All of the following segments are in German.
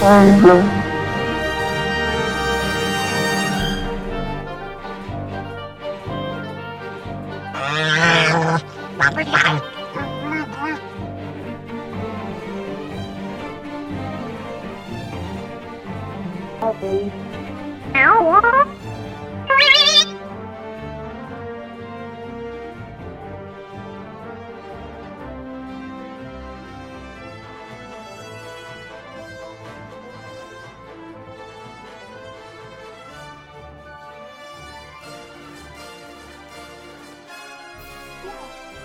my angel.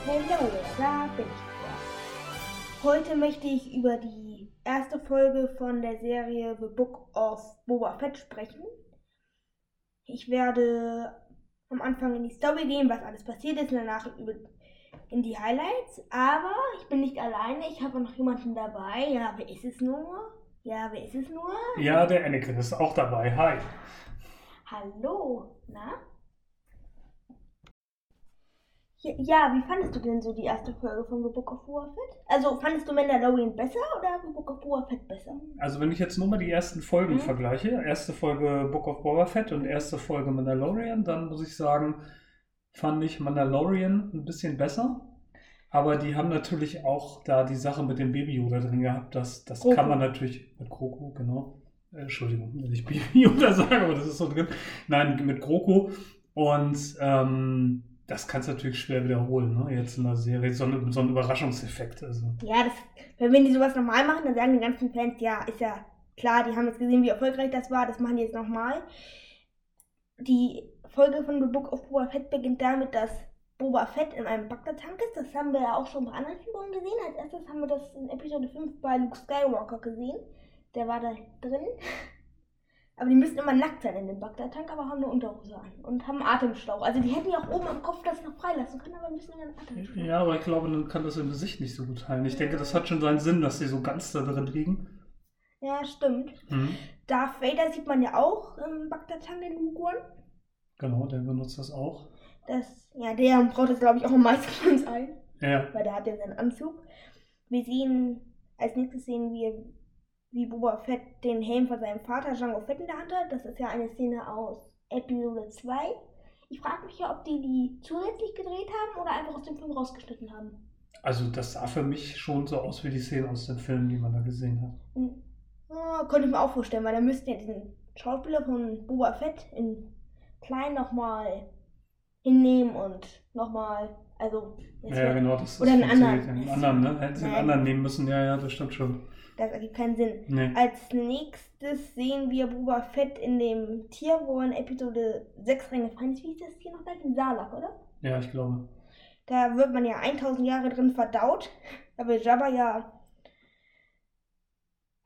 Hallo, da bin ich wieder. Heute möchte ich über die erste Folge von der Serie The Book of Boba Fett sprechen. Ich werde am Anfang in die Story gehen, was alles passiert ist, und danach in die Highlights. Aber ich bin nicht alleine, ich habe noch jemanden dabei. Ja, wer ist es nur? Ja, wer ist es nur? Ja, der Anakin ist auch dabei. Hi. Hallo, na? Ja, wie fandest du denn so die erste Folge von The Book of Boba Fett? Also, fandest du Mandalorian besser oder The Book of Boba Fett besser? Also wenn ich jetzt nur mal die ersten Folgen Mhm. vergleiche, erste Folge Book of Boba Fett und erste Folge Mandalorian, dann muss ich sagen, fand ich Mandalorian ein bisschen besser. Aber die haben natürlich auch da die Sache mit dem Baby Yoda drin gehabt. Das, das Grogu. kann man natürlich mit Grogu, genau. Äh, Entschuldigung, wenn ich Baby Yoda sage, aber das ist so drin. Nein, mit Grogu. Und ähm, das kannst du natürlich schwer wiederholen, ne? Jetzt in der Serie. So, eine, so ein Überraschungseffekt. Also. Ja, das, wenn die sowas nochmal machen, dann sagen die ganzen Fans, ja, ist ja klar, die haben jetzt gesehen, wie erfolgreich das war, das machen die jetzt nochmal. Die Folge von The Book of Boba Fett beginnt damit, dass Boba Fett in einem Bagdad-Tank ist. Das haben wir ja auch schon bei anderen Figuren gesehen. Als erstes haben wir das in Episode 5 bei Luke Skywalker gesehen. Der war da drin. Aber die müssen immer nackt sein in dem Bagdad-Tank, aber haben eine Unterhose an und haben einen Atemschlauch. Also die hätten ja auch oben am Kopf das noch freilassen können, aber müssen ihren Atemschlauch. Ja, aber ich glaube, dann kann das im Gesicht nicht so gut heilen. Ich denke, das hat schon seinen Sinn, dass sie so ganz da drin liegen. Ja, stimmt. Mhm. Darth Vader sieht man ja auch im Bagdad-Tank in One. Genau, der benutzt das auch. Das, ja, der braucht das, glaube ich, auch am meisten von uns allen, Ja, weil der hat ja seinen Anzug. Wir sehen, als nächstes sehen wir, wie Boba Fett den Helm von seinem Vater Jango Fett in der Hand hat. Das ist ja eine Szene aus Episode 2. Ich frage mich ja, ob die die zusätzlich gedreht haben oder einfach aus dem Film rausgeschnitten haben. also das sah für mich schon so aus wie die Szenen aus den Filmen, die man da gesehen hat. Hm. Ja, könnte ich mir auch vorstellen, weil da müssten ja diesen Schauspieler von Boba Fett in klein nochmal hinnehmen und nochmal, also Ja, hier- genau, das Oder einen funktioniert. anderen. Den anderen, ne? Hätten sie einen anderen nehmen müssen, ja, ja, das stimmt schon. Das ergibt keinen Sinn. Nee. Als nächstes sehen wir Boba Fett in dem Tier, wo in Episode 6 reingefallen ist. Wie ist das hier noch gleich? In Salak, oder? Ja, ich glaube. Da wird man ja 1000 Jahre drin verdaut. Da will Jabba ja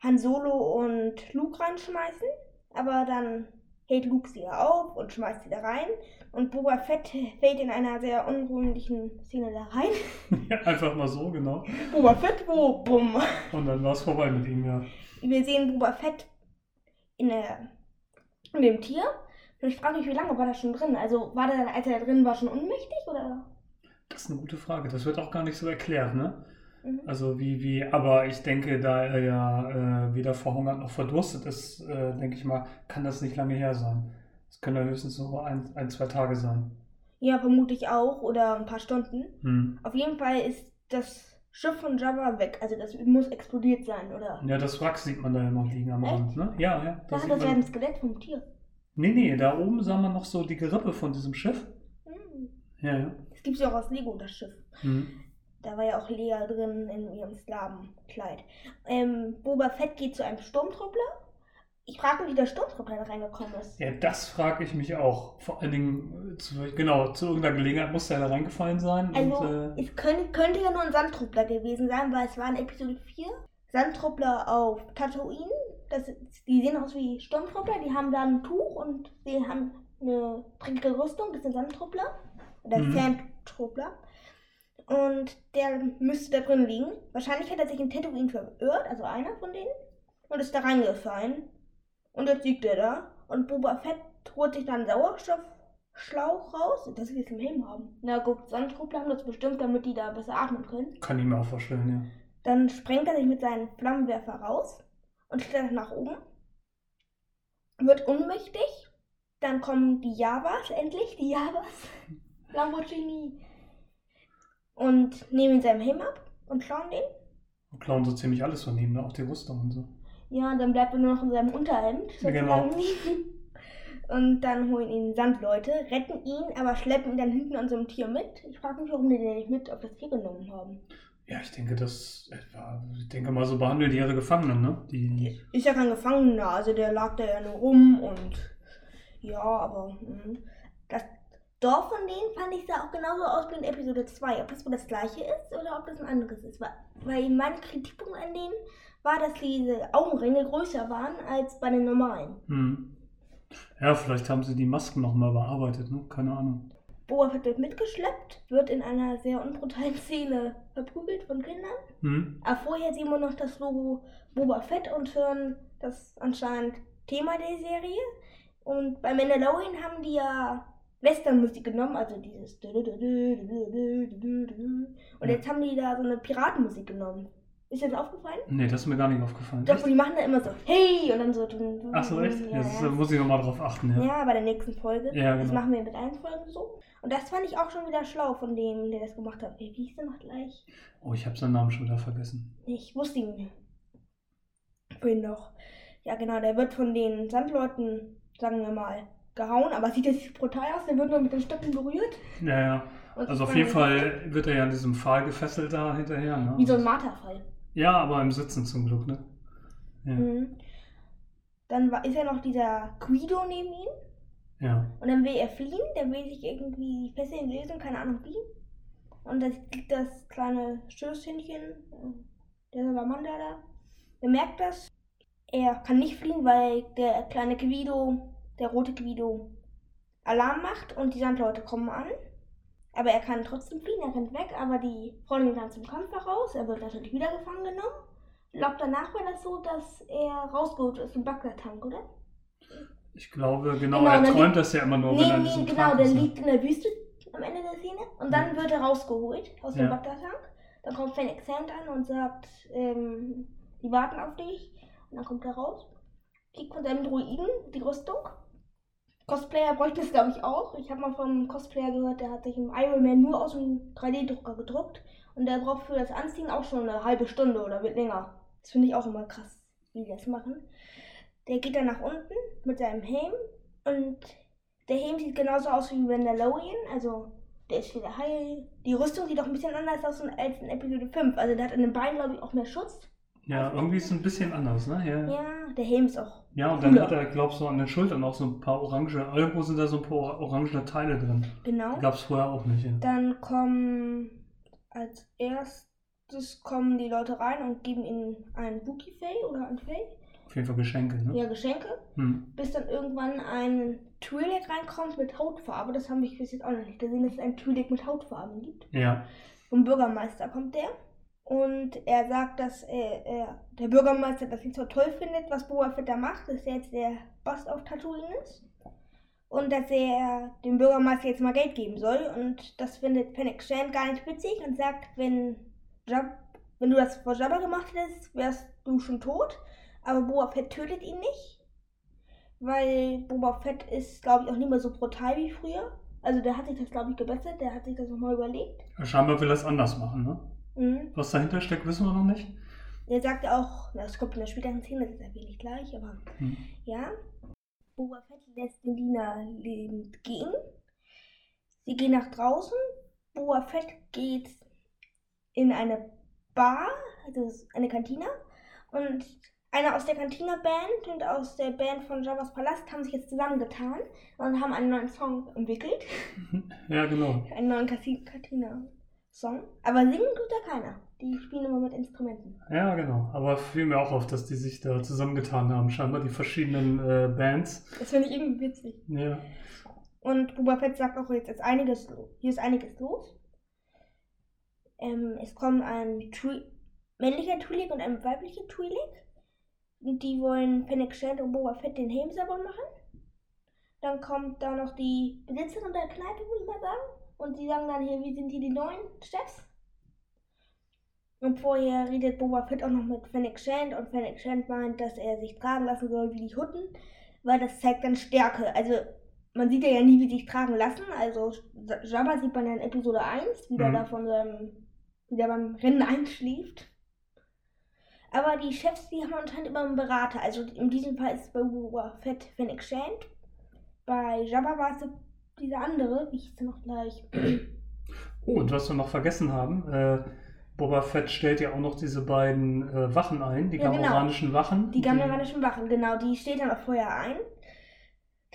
Han Solo und Luke reinschmeißen. Aber dann hält Luke sie ja auf und schmeißt sie da rein. Und Boba Fett fällt in einer sehr unrühmlichen Szene da rein. Ja, einfach mal so, genau. Boba Fett, wo? Bumm. Und dann war es vorbei mit ihm, ja. Wir sehen Boba Fett in, der, in dem Tier. Und ich frage mich, wie lange war das schon drin? Also war der, als er da drin war, schon unmächtig? Oder? Das ist eine gute Frage. Das wird auch gar nicht so erklärt, ne? Mhm. Also wie, wie, aber ich denke, da er ja äh, weder verhungert noch verdurstet ist, äh, denke ich mal, kann das nicht lange her sein. Das können ja höchstens so ein, ein zwei Tage sein. Ja, vermute ich auch. Oder ein paar Stunden. Hm. Auf jeden Fall ist das Schiff von Jabba weg. Also das muss explodiert sein, oder? Ja, das Wrack sieht man da ja noch liegen am Echt? Rand, ne? Ja, ja. Da Da hat sieht das ja ein Skelett vom Tier. nee, nee, da oben sah man noch so die Gerippe von diesem Schiff. Hm. Ja, ja. Das gibt es ja auch aus Lego, das Schiff. Hm. Da war ja auch Lea drin in ihrem Sklavenkleid. Ähm, Boba Fett geht zu einem Sturmtruppler. Ich frage mich, wie der Sturmtruppler da reingekommen ist. Ja, das frage ich mich auch. Vor allen Dingen, zu, genau, zu irgendeiner Gelegenheit muss der da reingefallen sein. Also, und, äh, es könnte, könnte ja nur ein Sandtruppler gewesen sein, weil es war in Episode 4 Sandtruppler auf Tatooine. Das, die sehen aus wie Sturmtruppler, die haben da ein Tuch und sie haben eine dreckige Rüstung, das sind Sandtruppler. Oder Mhm. Sandtruppler. Und der müsste da drin liegen. Wahrscheinlich hat er sich in Tatooine verirrt, also einer von denen, und ist da reingefallen. Und jetzt liegt er da. Und Boba Fett holt sich dann Sauerstoffschlauch raus. Das will ich im Helm haben. Na gut, Sandtruppler haben das bestimmt, damit die da besser atmen können. kann ich mir auch vorstellen, ja. Dann sprengt er sich mit seinem Flammenwerfer raus und klettert nach oben. Wird ohnmächtig. Dann kommen die Javas, endlich, die Javas. Lamborghini. Und nehmen ihn seinem Helm ab und klauen den. Und klauen so ziemlich alles von ihm, ne? auch die Rüstung und so. Ja, dann bleibt er nur noch in seinem Unterhemd. Ja, genau. Und dann holen ihn Sandleute, retten ihn, aber schleppen ihn dann hinten an so einem Tier mit. Ich frage mich, warum die den nicht mit auf das Tier genommen haben. Ja, ich denke, das, etwa- ich denke mal, so behandeln die ihre Gefangenen, ne? Die, Ist ja kein Gefangener, also der lag da ja nur rum und ja, aber mhm. Dorf von denen fand ich sah auch genauso aus wie in Episode 2. Ob das wohl das gleiche ist oder ob das ein anderes ist. Weil- Weil mein Kritikpunkt an denen war, dass diese Augenringe größer waren als bei den normalen. hm. Ja, vielleicht haben sie die Masken nochmal bearbeitet, ne? Keine Ahnung. Boba Fett wird mitgeschleppt, wird in einer sehr unbrutalen Szene verprügelt von Kindern. Hm? Aber vorher sehen wir noch das Logo Boba Fett und hören das anscheinend Thema der Serie. Und bei Mandalorian haben die ja Westernmusik genommen, also dieses. Und jetzt haben die da so eine Piratenmusik genommen. Ist dir das aufgefallen? Nee, das ist mir gar nicht aufgefallen. Doch, die machen da immer so, hey! Und dann so. Ach so, echt? Ja, Jetzt ja. äh, muss ich nochmal drauf achten, ja. ja, bei der nächsten Folge. Ja, Das genau. machen wir mit allen Folgen so. Und das fand ich auch schon wieder schlau von dem, der das gemacht hat. Wie hieß der noch gleich? Oh, ich habe seinen Namen schon wieder vergessen. Ich wusste ihn vorhin noch. Ja, genau, der wird von den Sandleuten, sagen wir mal, gehauen, aber sieht jetzt brutal aus, der wird nur mit den Stöcken berührt. Ja, ja. Und Also auf jeden Fall wird er ja an diesem Pfahl gefesselt da hinterher, ne? Wie so ein Marterfall. Ja, aber im Sitzen zum Glück, ne? Ja. Mhm. Dann ist ja noch dieser Guido neben ihm. Ja. Und dann will er fliehen, der will sich irgendwie Fesseln lösen, keine Ahnung wie. Und da liegt das kleine Stößhündchen, äh, der Salamander da, der merkt das. Er kann nicht fliehen, weil der kleine Guido, der rote Guido, Alarm macht und die Sandleute kommen an. Aber er kann trotzdem fliehen, er rennt weg, aber die Freundin dann zum Kampf heraus. Er wird natürlich wieder gefangen genommen. Ich glaube, danach war das so, dass er rausgeholt ist im Bagdad-Tank, oder? Ich glaube, genau, Genau, er träumt das ja immer nur, wenn Nee, er in nee, diesem genau, der. Ne? liegt in der Wüste am Ende der Szene und dann wird er rausgeholt aus dem Ja. Bagdad-Tank. Dann kommt Fennec Sand an und sagt, ähm, die warten auf dich. Und dann kommt er raus, kriegt von seinem Druiden die Rüstung. Cosplayer bräuchte es, glaube ich, auch. Ich habe mal von einem Cosplayer gehört, der hat sich im Iron Man nur aus dem 3D-Drucker gedruckt. Und der braucht für das Anziehen auch schon eine halbe Stunde oder wird länger. Das finde ich auch immer krass, wie die das machen. Der geht dann nach unten mit seinem Helm und der Helm sieht genauso aus wie Mandalorian, also der ist wieder heil. Die Rüstung sieht auch ein bisschen anders aus als in Episode 5. Also der hat an den Beinen, glaube ich, auch mehr Schutz. Ja, irgendwie ist es ein bisschen anders, ne? Ja, ja. Ja, der Helm ist auch. Und dann cooler. hat er, glaubst du, so an den Schultern auch so ein paar orange, irgendwo sind da so ein paar orangene Teile drin. Genau. Gab es vorher auch nicht, ja. Dann kommen als erstes kommen die Leute rein und geben ihnen ein Wookie-Fay oder ein Fay. Auf jeden Fall Geschenke, ne? Ja, Geschenke. Hm. Bis dann irgendwann ein Twi'lek reinkommt mit Hautfarbe. Das haben wir bis jetzt auch noch nicht gesehen, dass es ein Twi'lek mit Hautfarben gibt. Ja. Vom Bürgermeister kommt der. Und er sagt, dass er, er, der Bürgermeister das nicht so toll findet, was Boba Fett da macht, dass er jetzt der Boss auf Tatooine ist. Und dass er dem Bürgermeister jetzt mal Geld geben soll. Und das findet Fennec Shand gar nicht witzig und sagt, wenn, Jab, wenn du das vor Jabba gemacht hättest, wärst du schon tot. Aber Boba Fett tötet ihn nicht. Weil Boba Fett ist, glaube ich, auch nicht mehr so brutal wie früher. Also der hat sich das, glaube ich, gebessert. Der hat sich das nochmal überlegt. Scheinbar will er es anders machen, ne? Mhm. Was dahinter steckt, wissen wir noch nicht. Er sagt auch, das kommt in der späteren Szene, das erwähne ich gleich, aber Hm. ja. Boba Fett lässt den Diener lebend gehen. Sie gehen nach draußen. Boba Fett geht in eine Bar, also eine Kantine. Und einer aus der Cantina-Band und aus der Band von Javas Palast haben sich jetzt zusammengetan und haben einen neuen Song entwickelt. Ja, genau. Einen neuen Kasi- Cantina-Song. Aber singen tut da keiner. Die spielen immer mit Instrumenten. Ja, genau. Aber fiel mir auch auf, dass die sich da zusammengetan haben, scheinbar die verschiedenen äh, Bands. Das finde ich irgendwie witzig. Ja. Und Boba Fett sagt auch, jetzt ist einiges los. Hier ist einiges los. Ähm, es kommt ein Twi männlicher Twi'lek und ein weiblicher Twi'lek. Die wollen Fennec Shand und Boba Fett den Helm selber machen. Dann kommt da noch die Besitzerin der Kneipe, würde ich mal sagen. Und sie sagen dann hier, wir sind hier die neuen Chefs. Und vorher redet Boba Fett auch noch mit Fennec Shand und Fennec Shand meint, dass er sich tragen lassen soll wie die Hutten, weil das zeigt dann Stärke. Also man sieht ja nie, wie sie sich tragen lassen. Also Jabba sieht man ja in Episode 1, wie der Mhm. da von seinem, wie der beim Rennen einschläft. Aber die Chefs, die haben anscheinend immer einen Berater. Also in diesem Fall ist es bei Boba Fett Fennec Shand. Bei Jabba war es dieser andere, wie hieß der noch gleich? Oh, und was wir noch vergessen haben, äh, Boba Fett stellt ja auch noch diese beiden äh, Wachen ein, die Ja, genau. gamoranischen Wachen. Die gameranischen Wachen, genau, die steht dann auch vorher ein.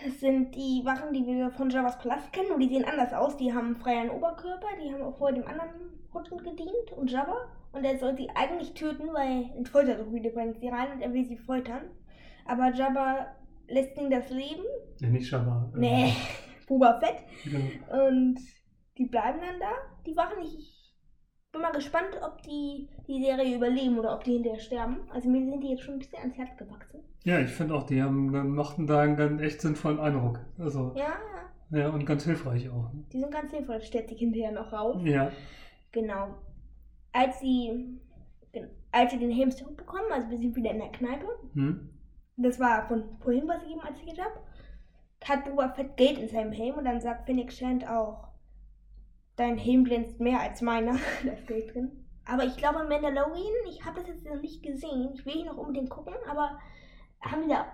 Das sind die Wachen, die wir von Javas Palast kennen, und die sehen anders aus. Die haben einen freien Oberkörper, die haben auch vorher dem anderen Hutten gedient und Jabba. Und er soll sie eigentlich töten, weil in Foltergebiete bringt sie rein und er will sie foltern. Aber Jabba lässt ihnen das Leben. Nee, nicht Jabba. äh, Nee, Boba Fett. genau. Und die bleiben dann da, die Wachen. Ich bin mal gespannt, ob die die Serie überleben oder ob die hinterher sterben. Also mir sind die jetzt schon ein bisschen ans Herz gewachsen. Ja, ich finde auch, die haben, machten da einen ganz echt sinnvollen Eindruck. Also, Ja, ja. ja, und ganz hilfreich auch. ne? Die sind ganz das stellt sich hinterher noch raus. Ja. Genau. Als sie, als sie den Helm zurückbekommen, also wir sind wieder in der Kneipe, Hm? das war von vorhin, was ich ihm erzählt habe, hat Boba Fett Geld in seinem Helm und dann sagt Phoenix Shand auch, dein Helm glänzt mehr als meiner, da ist Geld drin. Aber ich glaube, Mandalorian, ich habe das jetzt noch nicht gesehen, ich will ihn noch unbedingt gucken, aber haben die da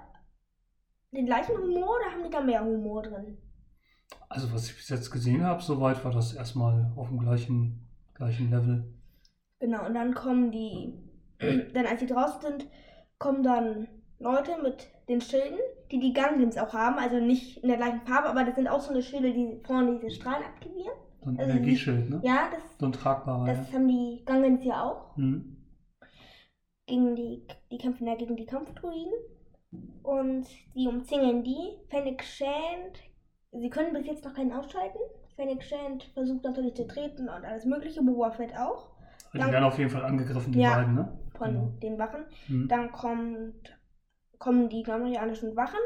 den gleichen Humor oder haben die da mehr Humor drin? Also, was ich bis jetzt gesehen habe, soweit war das erstmal auf dem gleichen, gleichen Level. Genau, und dann kommen die, dann als sie draußen sind, kommen dann Leute mit den Schilden, die die Gungans auch haben, also nicht in der gleichen Farbe, aber das sind auch so eine Schilde, die vorne diese Strahlen aktivieren. So ein Also, Energieschild, ne? Ja, das, So ein tragbarer. das haben die Gungans ja auch. ja. Hm. Gegen die, die kämpfen ja gegen die Kampfdruiden. Und die umzingeln die. Fennec Shand, sie können bis jetzt noch keinen ausschalten. Fennec Shand versucht natürlich zu treten und alles mögliche, Boba Fett auch, Die werden auf jeden Fall angegriffen, die Ja. beiden, ne? von Genau. den Wachen. Hm. Dann kommt, kommen die gamorianischen Wachen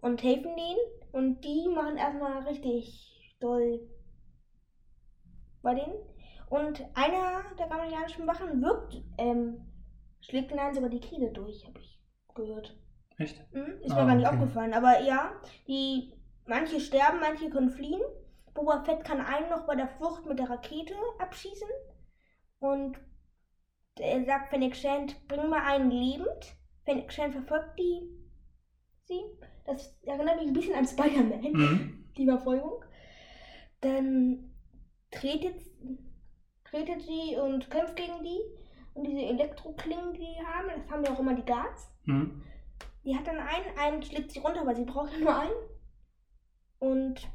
und helfen denen. Und die machen erstmal richtig doll bei denen. Und einer der gamorianischen Wachen wirkt, ähm, schlägt den einen sogar die Kehle durch, habe ich gehört. Echt? Hm? Ist Ah, mir gar nicht okay. aufgefallen. Aber ja, die manche sterben, manche können fliehen. Boba Fett kann einen noch bei der Flucht mit der Rakete abschießen. Und er sagt Fennec Shand, bring mal einen lebend. Shand verfolgt die sie. Das erinnert mich ein bisschen an Spider-Man, Mhm. die Verfolgung. Dann tretet, tretet sie und kämpft gegen die. Und diese Elektroklingen, die die haben, das haben ja auch immer die Guards. Mhm. Die hat dann einen, einen schlägt sie runter, weil sie braucht ja nur einen. Und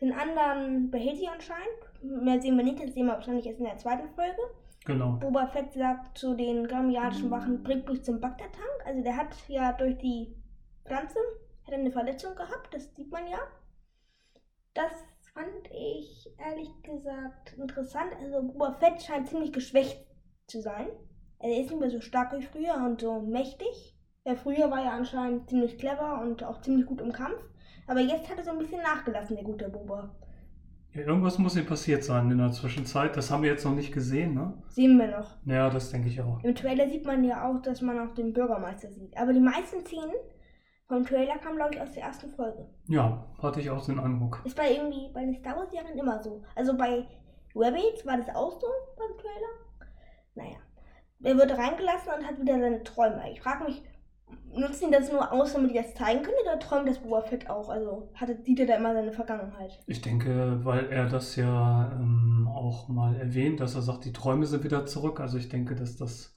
den anderen behält sie anscheinend. Mehr sehen wir nicht, das sehen wir wahrscheinlich erst in der zweiten Folge. Genau. Boba Fett sagt zu den gamianischen Wachen, bringt mich zum Bagdad-Tank. Also der hat ja durch die Pflanze hat eine Verletzung gehabt, das sieht man ja. Das fand ich ehrlich gesagt interessant. Also Boba Fett scheint ziemlich geschwächt zu sein. Er ist nicht mehr so stark wie früher und so mächtig. Ja, früher war er anscheinend ziemlich clever und auch ziemlich gut im Kampf. Aber jetzt hat er so ein bisschen nachgelassen, der gute Boba. Ja, irgendwas muss hier passiert sein in der Zwischenzeit. Das haben wir jetzt noch nicht gesehen, ne? Sehen wir noch. Ja, das denke ich auch. Im Trailer sieht man ja auch, dass man auch den Bürgermeister sieht. Aber die meisten Szenen vom Trailer kamen, glaube ich, aus der ersten Folge. Ja, hatte ich auch den Eindruck. Ist bei irgendwie bei den Star Wars-Serien immer so. Also bei Rabbits war das auch so beim Trailer. Naja. Er wird reingelassen und hat wieder seine Träume. Ich frage mich, nutzen die das nur aus, damit die das zeigen können, oder träumt das Boba Fett auch? Also hatte, sieht er da immer seine Vergangenheit? Ich denke, weil er das ja ähm, auch mal erwähnt, dass er sagt, die Träume sind wieder zurück. Also ich denke, dass das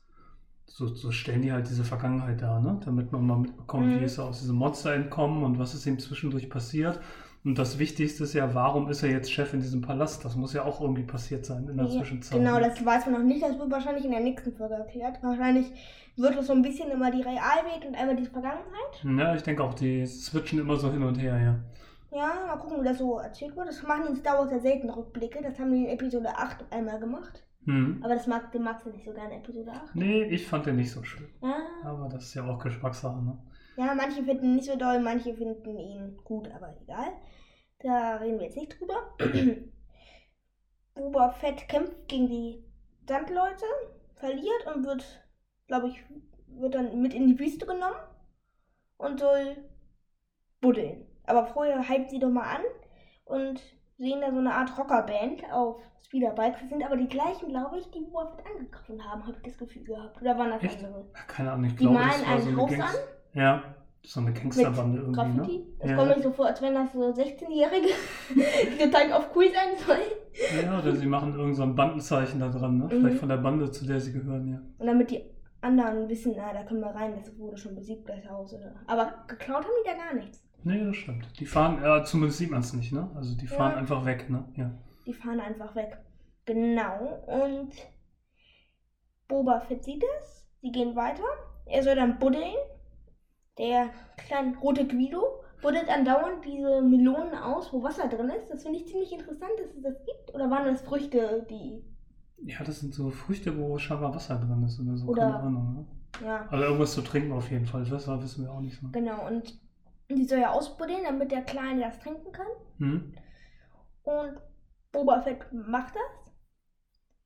so, so stellen die halt diese Vergangenheit dar, ne? damit man mal mitbekommt, Mhm. wie ist er aus diesem Monster entkommen und was ist ihm zwischendurch passiert. Und das Wichtigste ist ja, warum ist er jetzt Chef in diesem Palast? Das muss ja auch irgendwie passiert sein in der Ja, Zwischenzeit. Genau, ne? das weiß man noch nicht. Das wird wahrscheinlich in der nächsten Folge erklärt. Wahrscheinlich wird es so ein bisschen immer die Realwelt und einmal die Vergangenheit. Ja, ich denke auch, die switchen immer so hin und her, ja. Ja, mal gucken, wie das so erzählt wird. Das machen die in Star Wars ja selten Rückblicke. Das haben die in Episode 8 einmal gemacht. Hm. Aber das mag, den magst du nicht so gerne, Episode 8. Nee, ich fand den nicht so schön. Ja, Aber das ist ja auch Geschmackssache, ne? ja, manche finden ihn nicht so doll, manche finden ihn gut, aber egal. Da reden wir jetzt nicht drüber. Boba Fett kämpft gegen die Sandleute, verliert und wird, glaube ich, wird dann mit in die Wüste genommen und soll buddeln. Aber vorher hypt sie doch mal an und sehen da so eine Art Rockerband auf Speederbikes. Das sind aber die gleichen, glaube ich, die Boba Fett angegriffen haben, habe ich das Gefühl gehabt. Oder waren das Echt? andere? Keine Ahnung, ich Die glaube, malen das war ein so Haus Gangs an Ja, so eine Gangsterbande irgendwie, Graffiti. ne? Das Ja. kommt mir so vor, als wenn das so 16-Jährige, die total auf cool sein sollen. Ja, oder sie machen irgend so ein Bandenzeichen da dran, ne? Mhm. Vielleicht von der Bande, zu der sie gehören, ja. Und damit die anderen wissen, na, da können wir rein, das wurde schon besiegt, das Haus. Oder. Aber geklaut haben die da gar nichts. Nee, das stimmt. Die fahren, ja, zumindest sieht man es nicht, ne? Also die fahren Ja. einfach weg, ne? Ja. Die fahren einfach weg. Genau. Und Boba Fett sieht es. Sie gehen weiter. Er soll dann buddeln. Der kleine rote Guido buddelt andauernd diese Melonen aus, wo Wasser drin ist. Das finde ich ziemlich interessant, dass es das gibt. Oder waren das Früchte, die. Ja, das sind so Früchte, wo scheinbar Wasser drin ist oder so, Oder- keine Ahnung, ne? Ja, Also irgendwas zu trinken auf jeden Fall. Das wissen wir auch nicht so. genau. Und die soll er ausbuddeln, damit der Kleine das trinken kann. Hm? Und Boba Fett macht das.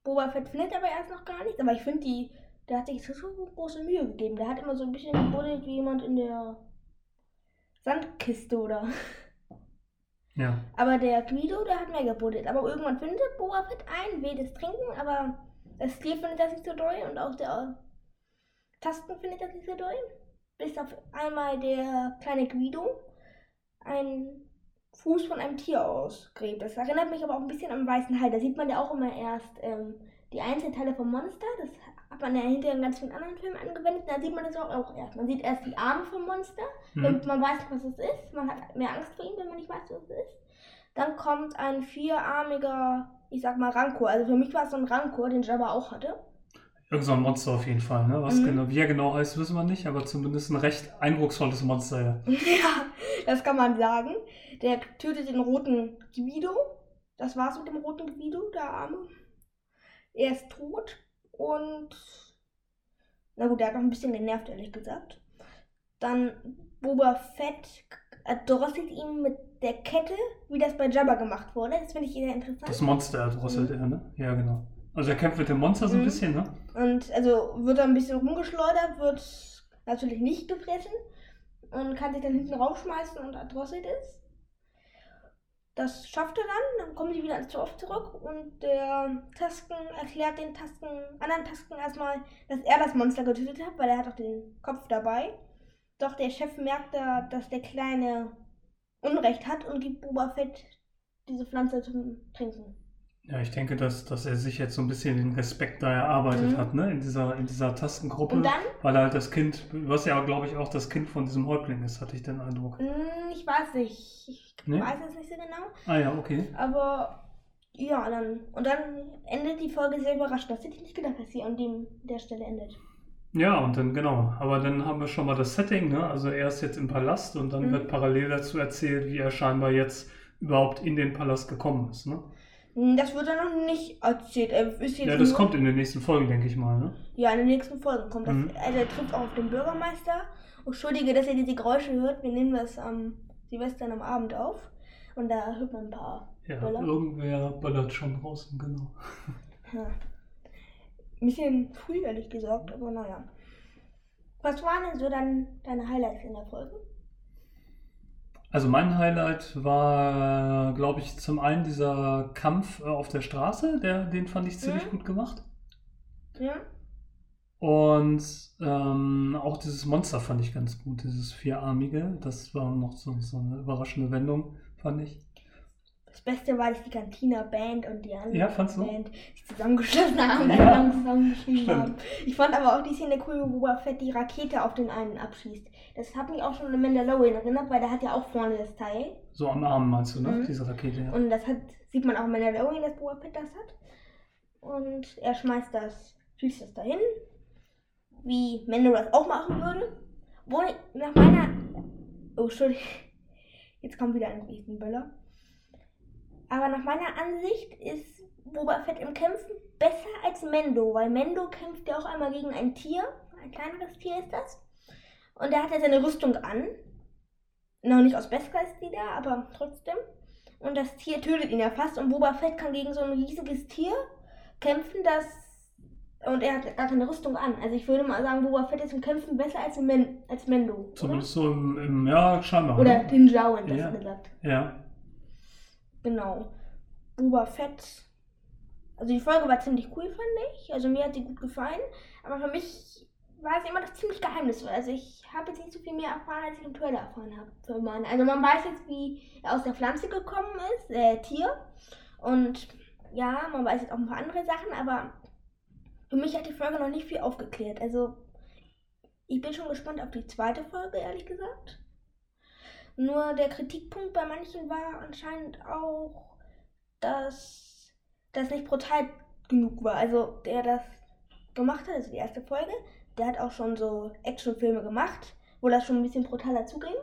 Boba Fett findet aber erst noch gar nichts. Aber ich finde, die, der hat sich schon große Mühe gegeben. Der hat immer so ein bisschen gebuddelt wie jemand in der Sandkiste oder. Ja. Aber der Guido, der hat mehr gebuddelt. Aber irgendwann findet Boba Fett ein, will das trinken, aber das Tier findet das nicht so doll und auch der Tasten findet das nicht so doll. Bis auf einmal der kleine Guido einen Fuß von einem Tier ausgräbt. Das erinnert mich aber auch ein bisschen am weißen Hai. Da sieht man ja auch immer erst ähm, die Einzelteile vom Monster. Das hat man ja hinterher in ganz vielen anderen Filmen angewendet. Da sieht man das auch, erst. Man sieht erst die Arme vom Monster damit man weiß, was es ist. Man hat mehr Angst vor ihm, wenn man nicht weiß, was es ist. Dann kommt ein vierarmiger, ich sag mal Rancor. Also für mich war es so ein Rancor, den Jabba auch hatte. Irgend so ein Monster auf jeden Fall, ne? Was Mhm. genau, wie er genau heißt, wissen wir nicht, aber zumindest ein recht eindrucksvolles Monster, ja. ja, das kann man sagen. Der tötet den roten Guido. Das war's mit dem roten Guido, der Arme. Er ist tot und. Na gut, der hat noch ein bisschen genervt, ehrlich gesagt. Dann Boba Fett erdrosselt ihn mit der Kette, wie das bei Jabba gemacht wurde. Das finde ich sehr interessant. Das Monster erdrosselt Mhm. er, ne? Ja, genau. Also er kämpft mit dem Monster so ein Mhm. bisschen, ne? Und also wird er ein bisschen rumgeschleudert, wird natürlich nicht gefressen und kann sich dann hinten raufschmeißen und erdrosselt ist. Das schafft er dann, dann kommen die wieder ans Dorf zurück und der Tasken erklärt den Tasken, anderen Tasken erstmal, dass er das Monster getötet hat, weil er hat auch den Kopf dabei. Doch der Chef merkt da, dass der Kleine Unrecht hat und gibt Boba Fett diese Pflanze zum Trinken. Ja, ich denke, dass, dass er sich jetzt so ein bisschen den Respekt da erarbeitet Mhm. hat, ne? In dieser, in dieser Tastengruppe. Und dann Weil er halt das Kind, was ja, glaube ich, auch das Kind von diesem Häuptling ist, hatte ich den Eindruck. Hm, Ich weiß nicht. Ich Nee? weiß es nicht so genau. Ah ja, okay. Aber ja, dann. Und dann endet die Folge sehr überraschend. Das hätte ich nicht gedacht, dass sie an dem, der Stelle endet. Ja, und dann, genau. Aber dann haben wir schon mal das Setting, ne? Also er ist jetzt im Palast und dann Mhm. wird parallel dazu erzählt, wie er scheinbar jetzt überhaupt in den Palast gekommen ist, ne? Hm, Das wird dann noch nicht erzählt. Er ist jetzt Ja, das nur, kommt in den nächsten Folgen, denke ich mal, ne? Ja, in den nächsten Folgen kommt das. Mhm. Also er trifft auch auf den Bürgermeister. Und Entschuldige, dass ihr diese Geräusche hört. Wir nehmen das am Silvester am Abend auf. Und da hört man ein paar Ja, Böller. irgendwer böllert schon draußen, genau. Ja. Ein bisschen früh, ehrlich gesagt, aber naja. Was waren denn so dann deine Highlights in der Folge? Also mein Highlight war, glaube ich, zum einen dieser Kampf äh, auf der Straße, der, den fand ich ziemlich Mhm. gut gemacht. Ja? Und ähm, auch dieses Monster fand ich ganz gut, dieses vierarmige. Das war noch so, so eine überraschende Wendung, fand ich. Das Beste war, dass die Cantina Band und die andere Ja? Band sich zusammengeschlossen haben Ja, zusammengeschrieben stimmt. haben. Ich fand aber auch die Szene cool, wo Boba Fett die Rakete auf den einen abschießt. Das hat mich auch schon an Mandalorian erinnert, weil der hat ja auch vorne das Teil. So am Arm meinst du, ne? Mhm. Diese Rakete, ja. Und das hat, sieht man auch in Mandalorian, dass Boba Fett das hat. Und er schmeißt das, schießt das dahin. Wie Mando das auch machen würde. Wo nach meiner. Oh, Entschuldigung. Jetzt kommt wieder ein Riesenböller. Aber nach meiner Ansicht ist Boba Fett im Kämpfen besser als Mendo, weil Mendo kämpft ja auch einmal gegen ein Tier. Ein kleineres Tier ist das. Und er hat ja seine Rüstung an. Noch nicht aus Beskar-Leder, aber trotzdem. Und das Tier tötet ihn ja fast. Und Boba Fett kann gegen so ein riesiges Tier kämpfen, das Und er hat gar keine Rüstung an. Also ich würde mal sagen, Boba Fett ist im Kämpfen besser als, Men als Mendo. Zumindest so im, im ja, scheinbar. Oder, oder ne? Din Djarin, das Ja. gesagt. Ja. Genau. Boba Fett. Also die Folge war ziemlich cool, fand ich. Also mir hat sie gut gefallen. Aber für mich war es immer noch ziemlich geheimnisvoll. Also ich habe jetzt nicht so viel mehr erfahren, als ich im Trailer erfahren habe. Also man weiß jetzt, wie er aus der Pflanze gekommen ist, äh, Tier. Und ja, man weiß jetzt auch ein paar andere Sachen, aber für mich hat die Folge noch nicht viel aufgeklärt. Also ich bin schon gespannt auf die zweite Folge, ehrlich gesagt. Nur der Kritikpunkt bei manchen war anscheinend auch, dass das nicht brutal genug war. Also der das gemacht hat, also die erste Folge, der hat auch schon so Actionfilme gemacht, wo das schon ein bisschen brutaler zuging.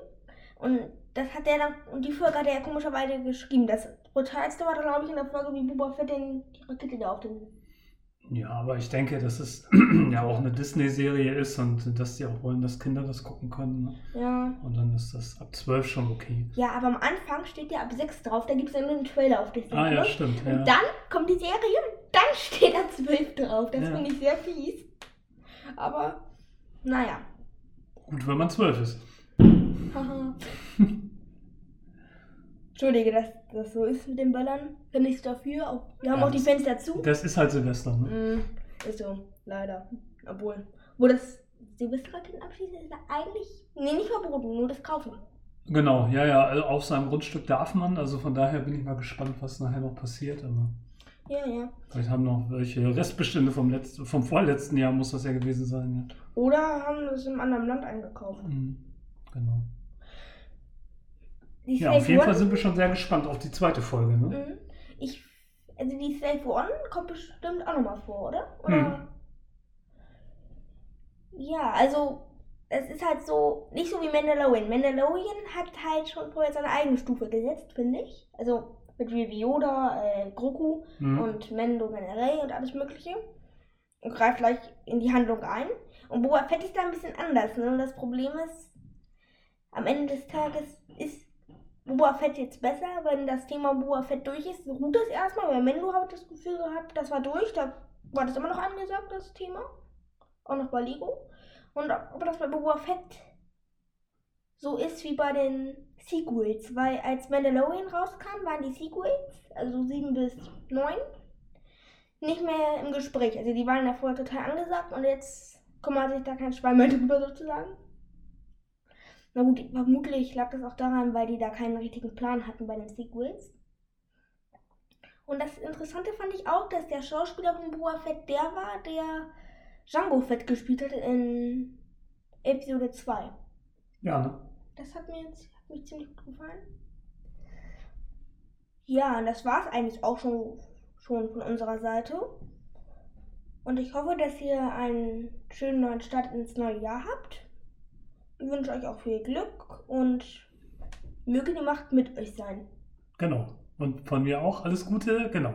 Und das hat der dann, und die Folge hat er komischerweise geschrieben. Das brutalste war dann, glaube ich, in der Folge, wie Boba Fett den, die Rakete da auf den. Ja, aber ich denke, dass es ja auch eine Disney-Serie ist und dass die auch wollen, dass Kinder das gucken können. Ne? Ja. Und dann ist das ab 12 schon okay. Ja, aber am Anfang steht ja ab 6 drauf, da gibt es ja nur einen Trailer auf Disney Ah ja, stimmt. Ja. Und dann kommt die Serie und dann steht da 12 drauf. Das Ja. finde ich sehr fies. Aber, naja. Gut, wenn man 12 ist. Entschuldige, dass das so ist mit den Böllern. Bin nichts dafür. Auch, wir haben Ja, auch die Fenster zu. Das ist halt Silvester, ne? Mm, ist so, leider. Obwohl, wo das Silvesterraketen abschießen ist ja eigentlich, nee, nicht verboten, nur das Kaufen. Genau, ja, ja. Also auf seinem Grundstück darf man. Also von daher bin ich mal gespannt, was nachher noch passiert. Aber Ja, ja. vielleicht haben noch welche Restbestände vom, letzten, vom vorletzten Jahr, muss das ja gewesen sein. Oder haben das im anderen Land eingekauft. Ja. Mhm. Genau. Die Ja, auf jeden One, Fall sind wir schon sehr gespannt auf die zweite Folge. Ne? Mhm. Ich, also die Safe One kommt bestimmt auch nochmal vor, oder? oder? Mhm. Ja, also es ist halt so, nicht so wie Mandalorian. Mandalorian hat halt schon vorher seine eigene Stufe gesetzt, finde ich. Also mit wie Yoda, äh, Grogu Mhm. und Mendo generell und alles mögliche. Und greift gleich in die Handlung ein. Und Boba Fett ist da ein bisschen anders. Ne? Und das Problem ist, am Ende des Tages ist Boba Fett jetzt besser, wenn das Thema Boba Fett durch ist. Ruht das erstmal, weil Mendo habe ich das Gefühl gehabt, das war durch. Da war das immer noch angesagt, das Thema. Auch noch bei Lego. Und ob das bei Boba Fett so ist wie bei den Sequels. Weil als Mandalorian rauskam, waren die Sequels, also 7 bis 9, nicht mehr im Gespräch. Also die waren ja vorher total angesagt und jetzt kümmert sich da kein Schwein mehr drüber sozusagen. Na gut, vermutlich lag das auch daran, weil die da keinen richtigen Plan hatten bei den Sequels. Und das Interessante fand ich auch, dass der Schauspieler von Boba Fett der war, der Django Fett gespielt hat in Episode 2. Ja, ne? Das hat mir jetzt hat mich ziemlich gut gefallen. Ja, und das war es eigentlich auch schon, schon von unserer Seite. Und ich hoffe, dass ihr einen schönen neuen Start ins neue Jahr habt. Ich wünsche euch auch viel Glück und möge die Macht mit euch sein. Genau. Und von mir auch alles Gute, genau.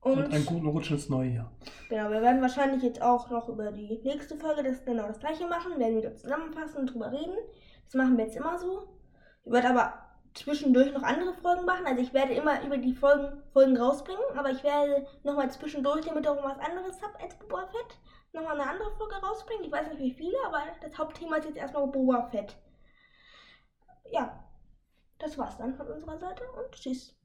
Und, Und einen guten Rutsch ins neue Jahr. genau, wir werden wahrscheinlich jetzt auch noch über die nächste Folge das genau das gleiche machen, werden wieder zusammenfassen und drüber reden. Das machen wir jetzt immer so. Ich werde aber zwischendurch noch andere Folgen machen. Also ich werde immer über die Folgen, Folgen rausbringen, aber ich werde nochmal zwischendurch, damit ihr auch was anderes habt als Fett, nochmal eine andere Folge rausbringen. Ich weiß nicht wie viele, aber das Hauptthema ist jetzt erstmal Boba Fett. Ja, das war's dann von unserer Seite und tschüss.